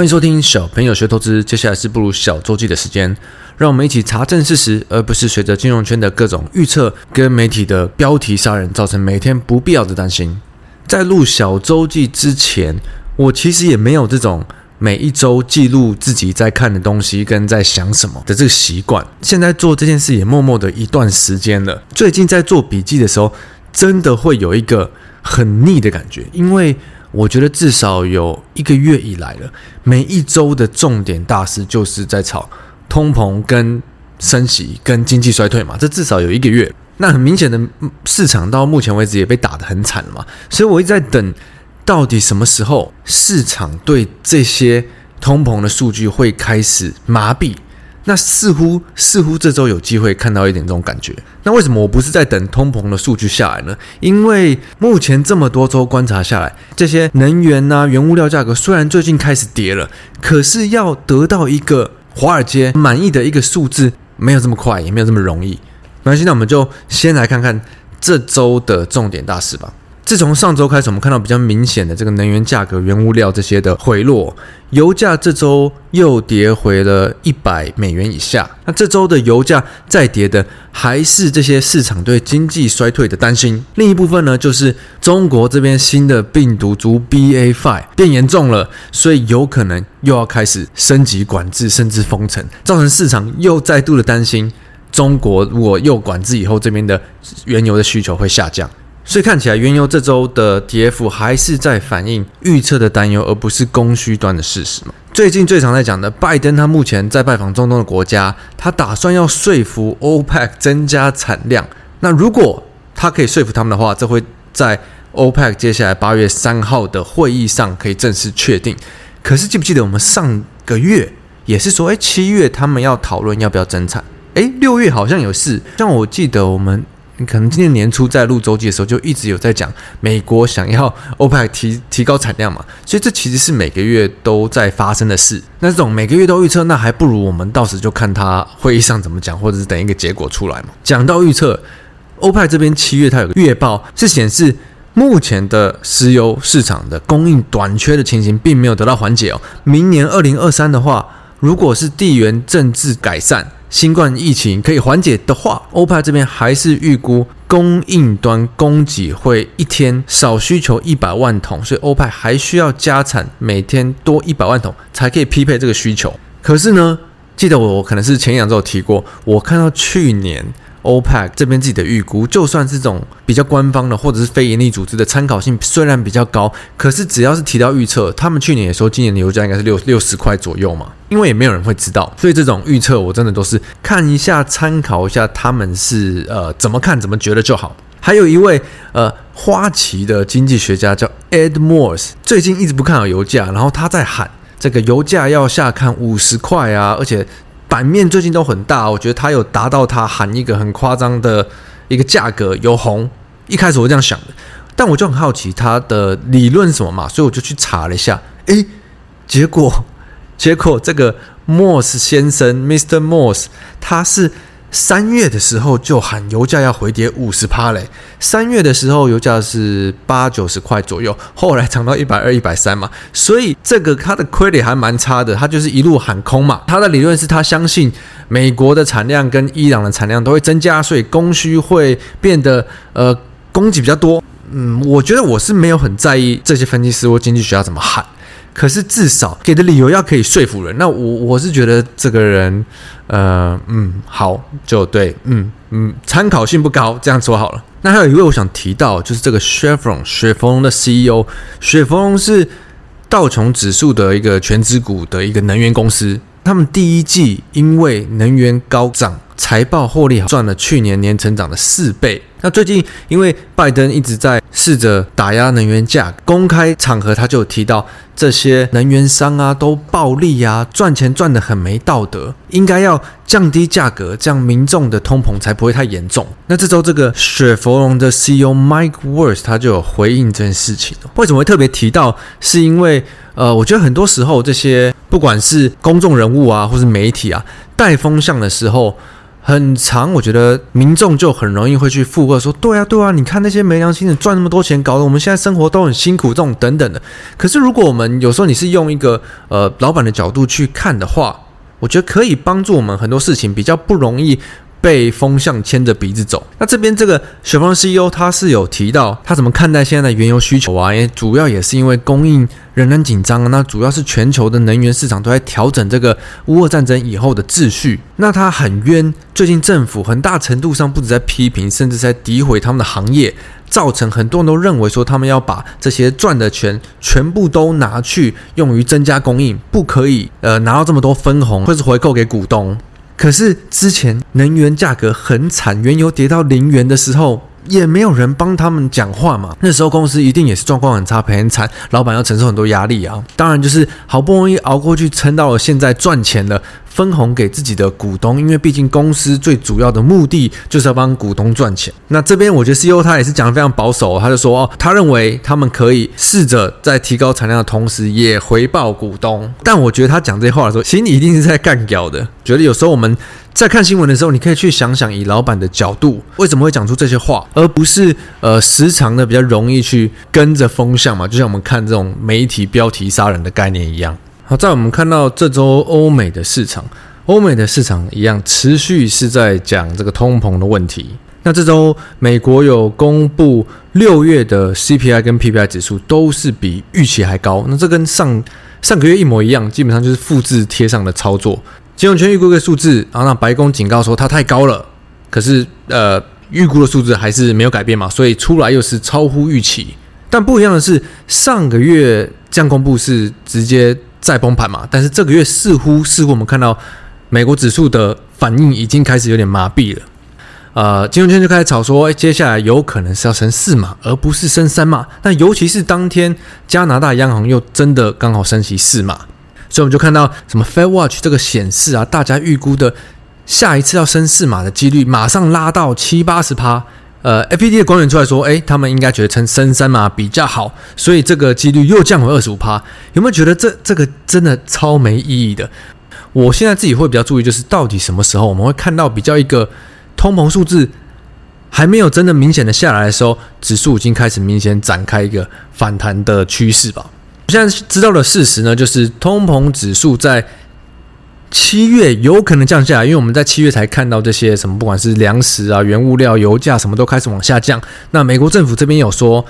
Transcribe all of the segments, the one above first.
欢迎收听小朋友学投资，接下来是步入小周记的时间，让我们一起查证事实，而不是随着金融圈的各种预测跟媒体的标题杀人，造成每天不必要的担心。在录小周记之前，我其实也没有这种每一周记录自己在看的东西跟在想什么的这个习惯。现在做这件事也默默的一段时间了，最近在做笔记的时候，真的会有一个很腻的感觉，因为。我觉得至少有一个月以来了，每一周的重点大事就是在炒通膨、跟升息、跟经济衰退嘛。这至少有一个月。那很明显的，市场到目前为止也被打得很惨了嘛。所以我一直在等，到底什么时候市场对这些通膨的数据会开始麻痹？那似乎似乎这周有机会看到一点这种感觉。那为什么我不是在等通膨的数据下来呢？因为目前这么多周观察下来，这些能源呐、原物料价格虽然最近开始跌了，可是要得到一个华尔街满意的一个数字，没有这么快，也没有这么容易。那现在我们就先来看看这周的重点大事吧。自从上周开始，我们看到比较明显的这个能源价格、原物料这些的回落，油价这周又跌回了一百美元以下。那这周的油价再跌的，还是这些市场对经济衰退的担心。另一部分呢，就是中国这边新的病毒株 BA.5 变严重了，所以有可能又要开始升级管制，甚至封城，造成市场又再度的担心，中国如果又管制以后，这边的原油的需求会下降。所以看起来，原油这周的跌幅还是在反映预测的担忧，而不是供需端的事实嘛。最近最常在讲的，拜登他目前在拜访中东的国家，他打算要说服 OPEC 增加产量。那如果他可以说服他们的话，这会在 OPEC 接下来八月三号的会议上可以正式确定。可是记不记得我们上个月也是说，哎，七月他们要讨论要不要增产？哎，六月好像有事，像我记得我们。你可能今年年初在录周记的时候，就一直有在讲美国想要 OPEC 提提高产量嘛，所以这其实是每个月都在发生的事。那这种每个月都预测，那还不如我们到时就看他会议上怎么讲，或者是等一个结果出来嘛。讲到预测，OPEC 这边七月它有个月报是显示，目前的石油市场的供应短缺的情形并没有得到缓解哦。明年二零二三的话，如果是地缘政治改善。新冠疫情可以缓解的话，欧派这边还是预估供应端供给会一天少需求一百万桶，所以欧派还需要加产，每天多一百万桶才可以匹配这个需求。可是呢，记得我我可能是前两周有提过，我看到去年。OPEC 这边自己的预估，就算是这种比较官方的或者是非盈利组织的参考性虽然比较高，可是只要是提到预测，他们去年也说今年的油价应该是六六十块左右嘛，因为也没有人会知道，所以这种预测我真的都是看一下参考一下他们是呃怎么看怎么觉得就好。还有一位呃花旗的经济学家叫 Ed Morse，最近一直不看好油价，然后他在喊这个油价要下看五十块啊，而且。版面最近都很大，我觉得它有达到它喊一个很夸张的一个价格有红。一开始我这样想的，但我就很好奇它的理论什么嘛，所以我就去查了一下，诶，结果结果这个 Morse 先生 Mr. Morse 他是。三月的时候就喊油价要回跌五十趴嘞，三月的时候油价是八九十块左右，后来涨到一百二、一百三嘛，所以这个它的 credit 还蛮差的，它就是一路喊空嘛。它的理论是他相信美国的产量跟伊朗的产量都会增加，所以供需会变得呃供给比较多。嗯，我觉得我是没有很在意这些分析师或经济学家怎么喊。可是至少给的理由要可以说服人，那我我是觉得这个人，呃，嗯，好，就对，嗯嗯，参考性不高，这样说好了。那还有一位我想提到，就是这个 Chevron 雪佛龙的 CEO，雪佛龙是道琼指数的一个全资股的一个能源公司，他们第一季因为能源高涨。财报获利好，赚了去年年成长的四倍。那最近因为拜登一直在试着打压能源价格，公开场合他就有提到这些能源商啊都暴利啊，赚钱赚得很没道德，应该要降低价格，这样民众的通膨才不会太严重。那这周这个雪佛龙的 CEO Mike w o r t h 他就有回应这件事情。为什么会特别提到？是因为呃，我觉得很多时候这些不管是公众人物啊，或是媒体啊，带风向的时候。很长，我觉得民众就很容易会去附和说，对啊，对啊，你看那些没良心的赚那么多钱，搞得我们现在生活都很辛苦，这种等等的。可是如果我们有时候你是用一个呃老板的角度去看的话，我觉得可以帮助我们很多事情比较不容易。被风向牵着鼻子走。那这边这个雪佛龙 CEO 他是有提到他怎么看待现在的原油需求啊？因为主要也是因为供应仍然紧张啊。那主要是全球的能源市场都在调整这个乌俄战争以后的秩序。那他很冤，最近政府很大程度上不止在批评，甚至在诋毁他们的行业，造成很多人都认为说他们要把这些赚的钱全部都拿去用于增加供应，不可以呃拿到这么多分红或是回扣给股东。可是之前能源价格很惨，原油跌到零元的时候，也没有人帮他们讲话嘛。那时候公司一定也是状况很差，赔很惨，老板要承受很多压力啊。当然就是好不容易熬过去，撑到了现在赚钱了。分红给自己的股东，因为毕竟公司最主要的目的就是要帮股东赚钱。那这边我觉得 CEO 他也是讲得非常保守，他就说哦，他认为他们可以试着在提高产量的同时，也回报股东。但我觉得他讲这些话的时候，心里一定是在干譙的。觉得有时候我们在看新闻的时候，你可以去想想，以老板的角度为什么会讲出这些话，而不是呃时常的比较容易去跟着风向嘛。就像我们看这种媒体标题杀人的概念一样。好，在我们看到这周欧美的市场，欧美的市场一样持续是在讲这个通膨的问题。那这周美国有公布六月的 CPI 跟 PPI 指数都是比预期还高，那这跟上上个月一模一样，基本上就是复制贴上的操作。金融圈预估个数字，然后那白宫警告说它太高了，可是呃预估的数字还是没有改变嘛，所以出来又是超乎预期。但不一样的是，上个月降公布是直接。再崩盘嘛，但是这个月似乎似乎我们看到美国指数的反应已经开始有点麻痹了，呃，金融圈就开始炒说，哎，接下来有可能是要升四码，而不是升三码。但尤其是当天加拿大央行又真的刚好升息四码，所以我们就看到什么 Fed Watch 这个显示啊，大家预估的下一次要升四码的几率马上拉到七八十趴。呃，FED 的官员出来说，诶，他们应该觉得称升三码比较好，所以这个几率又降回二十五趴。有没有觉得这这个真的超没意义的？我现在自己会比较注意，就是到底什么时候我们会看到比较一个通膨数字还没有真的明显的下来的时候，指数已经开始明显展开一个反弹的趋势吧。现在知道的事实呢，就是通膨指数在。七月有可能降下来，因为我们在七月才看到这些什么，不管是粮食啊、原物料、油价什么都开始往下降。那美国政府这边有说，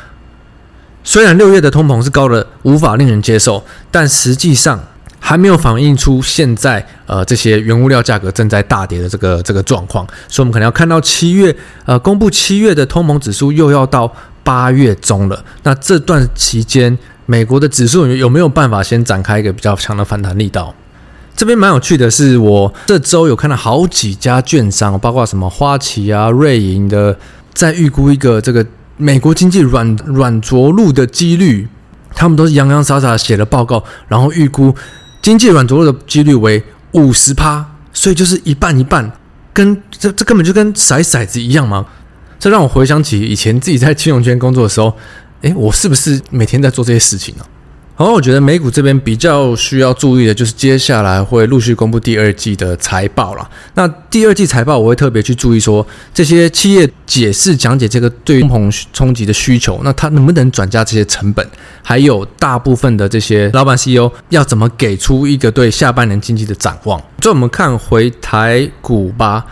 虽然六月的通膨是高的无法令人接受，但实际上还没有反映出现在呃这些原物料价格正在大跌的这个这个状况。所以，我们可能要看到七月呃公布七月的通膨指数又要到八月中了。那这段期间，美国的指数有没有办法先展开一个比较强的反弹力道？这边蛮有趣的是，我这周有看到好几家券商，包括什么花旗啊、瑞银的，在预估一个这个美国经济软软着陆的几率，他们都是洋洋洒洒写了报告，然后预估经济软着陆的几率为五十趴，所以就是一半一半，跟这这根本就跟骰骰子一样嘛。这让我回想起以前自己在金融圈工作的时候，诶，我是不是每天在做这些事情呢？然后我觉得美股这边比较需要注意的就是接下来会陆续公布第二季的财报了。那第二季财报我会特别去注意说，这些企业解释讲解这个对通膨冲击的需求，那它能不能转嫁这些成本？还有大部分的这些老板 CEO 要怎么给出一个对下半年经济的展望？就我们看回台股吧，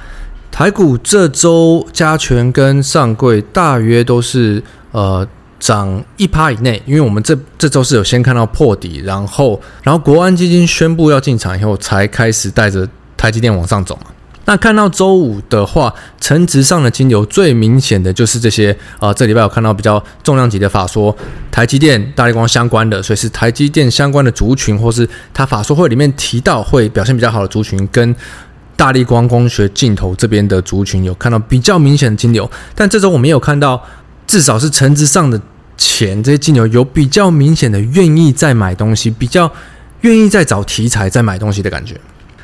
台股这周加权跟上柜大约都是呃。涨一趴以内，因为我们这这周是有先看到破底，然后然后国安基金宣布要进场以后，才开始带着台积电往上走嘛。那看到周五的话，成值上的金流最明显的就是这些啊、呃，这礼拜有看到比较重量级的法说，台积电、大力光相关的，所以是台积电相关的族群，或是它法说会里面提到会表现比较好的族群，跟大力光光学镜头这边的族群有看到比较明显的金流，但这周我没有看到。至少是成值上的钱，这些金牛有比较明显的愿意再买东西，比较愿意再找题材再买东西的感觉。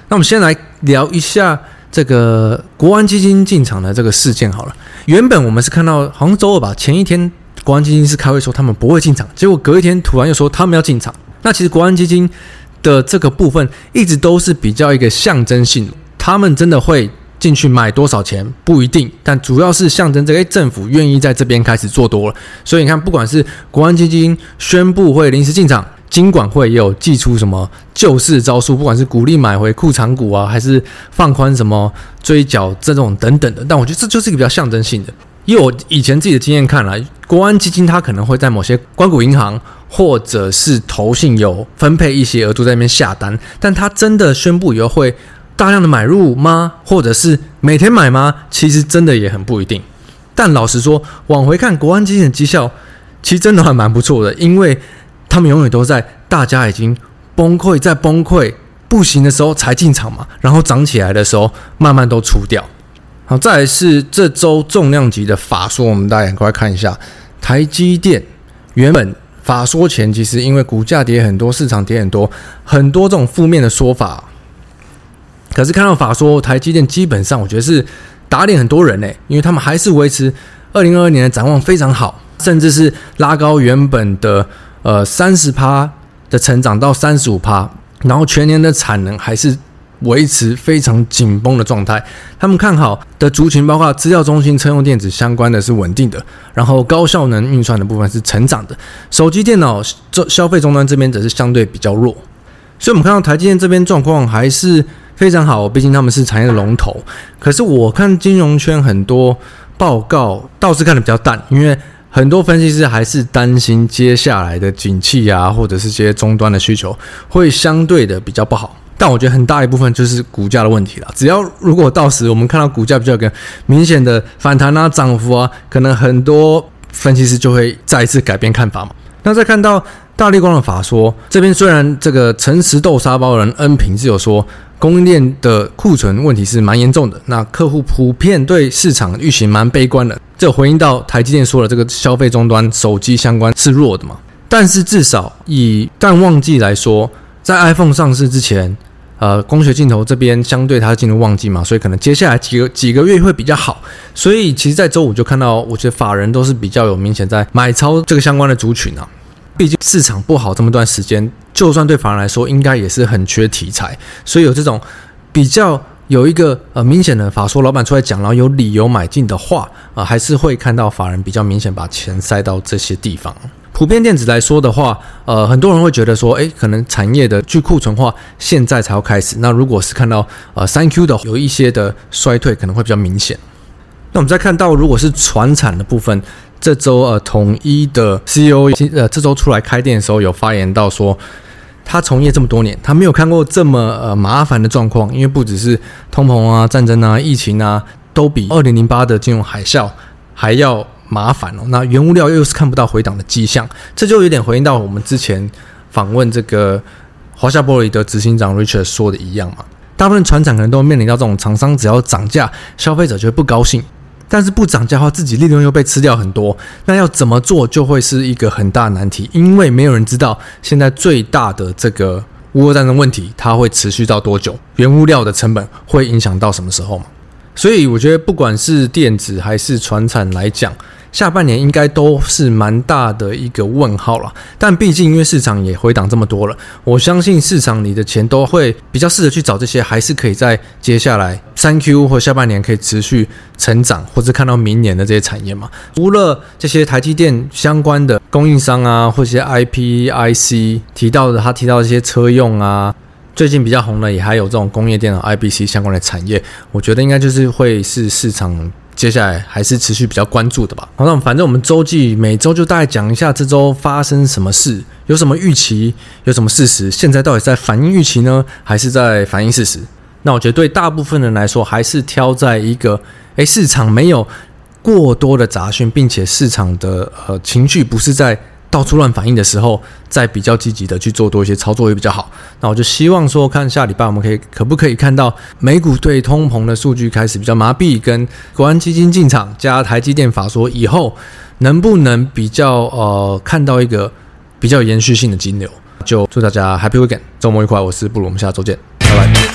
那我们先来聊一下这个国安基金进场的这个事件好了。原本我们是看到好像周二吧，前一天国安基金是开会说他们不会进场，结果隔一天突然又说他们要进场。那其实国安基金的这个部分一直都是比较一个象征性，他们真的会。进去买多少钱不一定，但主要是象征这个政府愿意在这边开始做多了。所以你看，不管是国安基金宣布会临时进场，金管会也有祭出什么救市招数，不管是鼓励买回库藏股啊，还是放宽什么追缴这种等等的。但我觉得这就是一个比较象征性的。以我以前自己的经验看来，国安基金它可能会在某些关股银行或者是投信有分配一些额度在那边下单，但它真的宣布以后会大量的买入吗？或者是每天买吗？其实真的也很不一定。但老实说，往回看国安基金的绩效，其实真的还蛮不错的，因为他们永远都在大家已经崩溃、在崩溃不行的时候才进场嘛，然后涨起来的时候慢慢都出掉。好，再来是这周重量级的法说，我们大家赶快看一下。台积电原本法说前，其实因为股价跌很多，市场跌很多，很多这种负面的说法。可是看到法说，台积电基本上我觉得是打脸很多人呢，因为他们还是维持二零二二年的展望非常好，甚至是拉高原本的呃三十趴的成长到三十五趴，然后全年的产能还是。维持非常紧绷的状态，他们看好的族群包括资料中心、车用电子相关的是稳定的，然后高效能运算的部分是成长的，手机电脑这消费终端这边则是相对比较弱，所以我们看到台积电这边状况还是非常好，毕竟他们是产业的龙头。可是我看金融圈很多报告倒是看得比较淡，因为很多分析师还是担心接下来的景气啊，或者是些终端的需求会相对的比较不好。但我觉得很大一部分就是股价的问题了。只要如果到时我们看到股价比较个明显的反弹啊、涨幅啊，可能很多分析师就会再一次改变看法嘛。那再看到大立光的法说这边，虽然这个诚实豆沙包人恩平是有说供应链的库存问题是蛮严重的，那客户普遍对市场预期蛮悲观的。这回应到台积电说了，这个消费终端手机相关是弱的嘛。但是至少以淡旺季来说。在 iPhone 上市之前，呃，光学镜头这边相对它进入旺季嘛，所以可能接下来几个几个月会比较好。所以其实，在周五就看到，我觉得法人都是比较有明显在买超这个相关的族群啊。毕竟市场不好这么段时间，就算对法人来说，应该也是很缺题材。所以有这种比较有一个呃明显的法说老板出来讲，然后有理由买进的话，啊、呃，还是会看到法人比较明显把钱塞到这些地方。普遍电子来说的话，呃，很多人会觉得说，诶，可能产业的去库存化现在才要开始。那如果是看到呃三 Q 的有一些的衰退，可能会比较明显。那我们再看到，如果是船产的部分，这周呃统一的 CEO 呃这周出来开店的时候有发言到说，他从业这么多年，他没有看过这么呃麻烦的状况，因为不只是通膨啊、战争啊、疫情啊，都比二零零八的金融海啸还要。麻烦哦，那原物料又是看不到回档的迹象，这就有点回应到我们之前访问这个华夏玻璃的执行长 Richard 说的一样嘛。大部分船厂可能都面临到这种厂商只要涨价，消费者就会不高兴，但是不涨价的话，自己利润又被吃掉很多，那要怎么做就会是一个很大难题，因为没有人知道现在最大的这个乌俄战争问题它会持续到多久，原物料的成本会影响到什么时候嘛。所以我觉得不管是电子还是船产来讲，下半年应该都是蛮大的一个问号了，但毕竟因为市场也回档这么多了，我相信市场里的钱都会比较试着去找这些，还是可以在接下来三 Q 或下半年可以持续成长，或者看到明年的这些产业嘛。除了这些台积电相关的供应商啊，或者些 IP IC 提到的，他提到一些车用啊，最近比较红的也还有这种工业电脑 IBC 相关的产业，我觉得应该就是会是市场。接下来还是持续比较关注的吧。好，那反正我们周记每周就大概讲一下这周发生什么事，有什么预期，有什么事实，现在到底在反映预期呢，还是在反映事实？那我觉得对大部分人来说，还是挑在一个，诶，市场没有过多的杂讯，并且市场的呃情绪不是在。到处乱反应的时候，再比较积极的去做多一些操作也比较好。那我就希望说，看下礼拜我们可以可不可以看到美股对通膨的数据开始比较麻痹，跟国安基金进场加台积电法说以后，能不能比较呃看到一个比较延续性的金流？就祝大家 Happy Weekend，周末愉快！我是布鲁，我们下周见，拜拜。